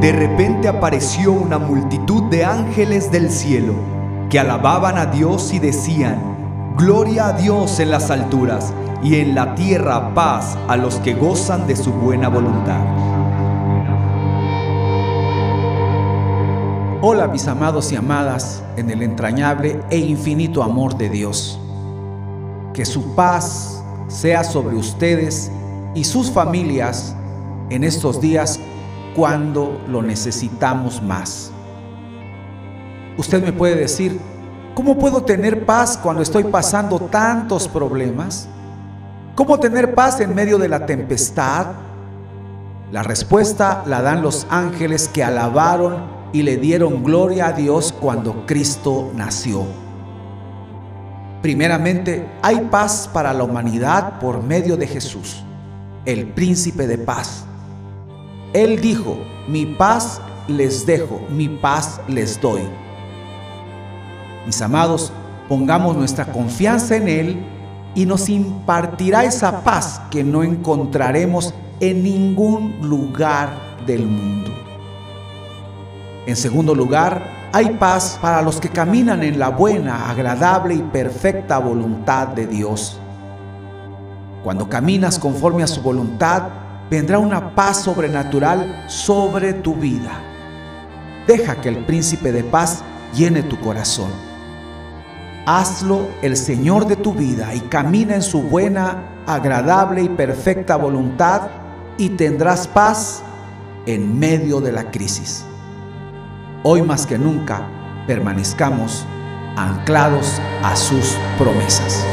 de repente apareció una multitud de ángeles del cielo que alababan a Dios y decían, Gloria a Dios en las alturas y en la tierra paz a los que gozan de su buena voluntad. Hola mis amados y amadas en el entrañable e infinito amor de Dios. Que su paz sea sobre ustedes y sus familias en estos días cuando lo necesitamos más. Usted me puede decir, ¿cómo puedo tener paz cuando estoy pasando tantos problemas? ¿Cómo tener paz en medio de la tempestad? La respuesta la dan los ángeles que alabaron y le dieron gloria a Dios cuando Cristo nació. Primeramente, hay paz para la humanidad por medio de Jesús, el príncipe de paz. Él dijo, mi paz les dejo, mi paz les doy. Mis amados, pongamos nuestra confianza en Él y nos impartirá esa paz que no encontraremos en ningún lugar del mundo. En segundo lugar, hay paz para los que caminan en la buena, agradable y perfecta voluntad de Dios. Cuando caminas conforme a su voluntad, vendrá una paz sobrenatural sobre tu vida. Deja que el príncipe de paz llene tu corazón. Hazlo el Señor de tu vida y camina en su buena, agradable y perfecta voluntad y tendrás paz en medio de la crisis hoy más que nunca permanezcamos anclados a sus promesas.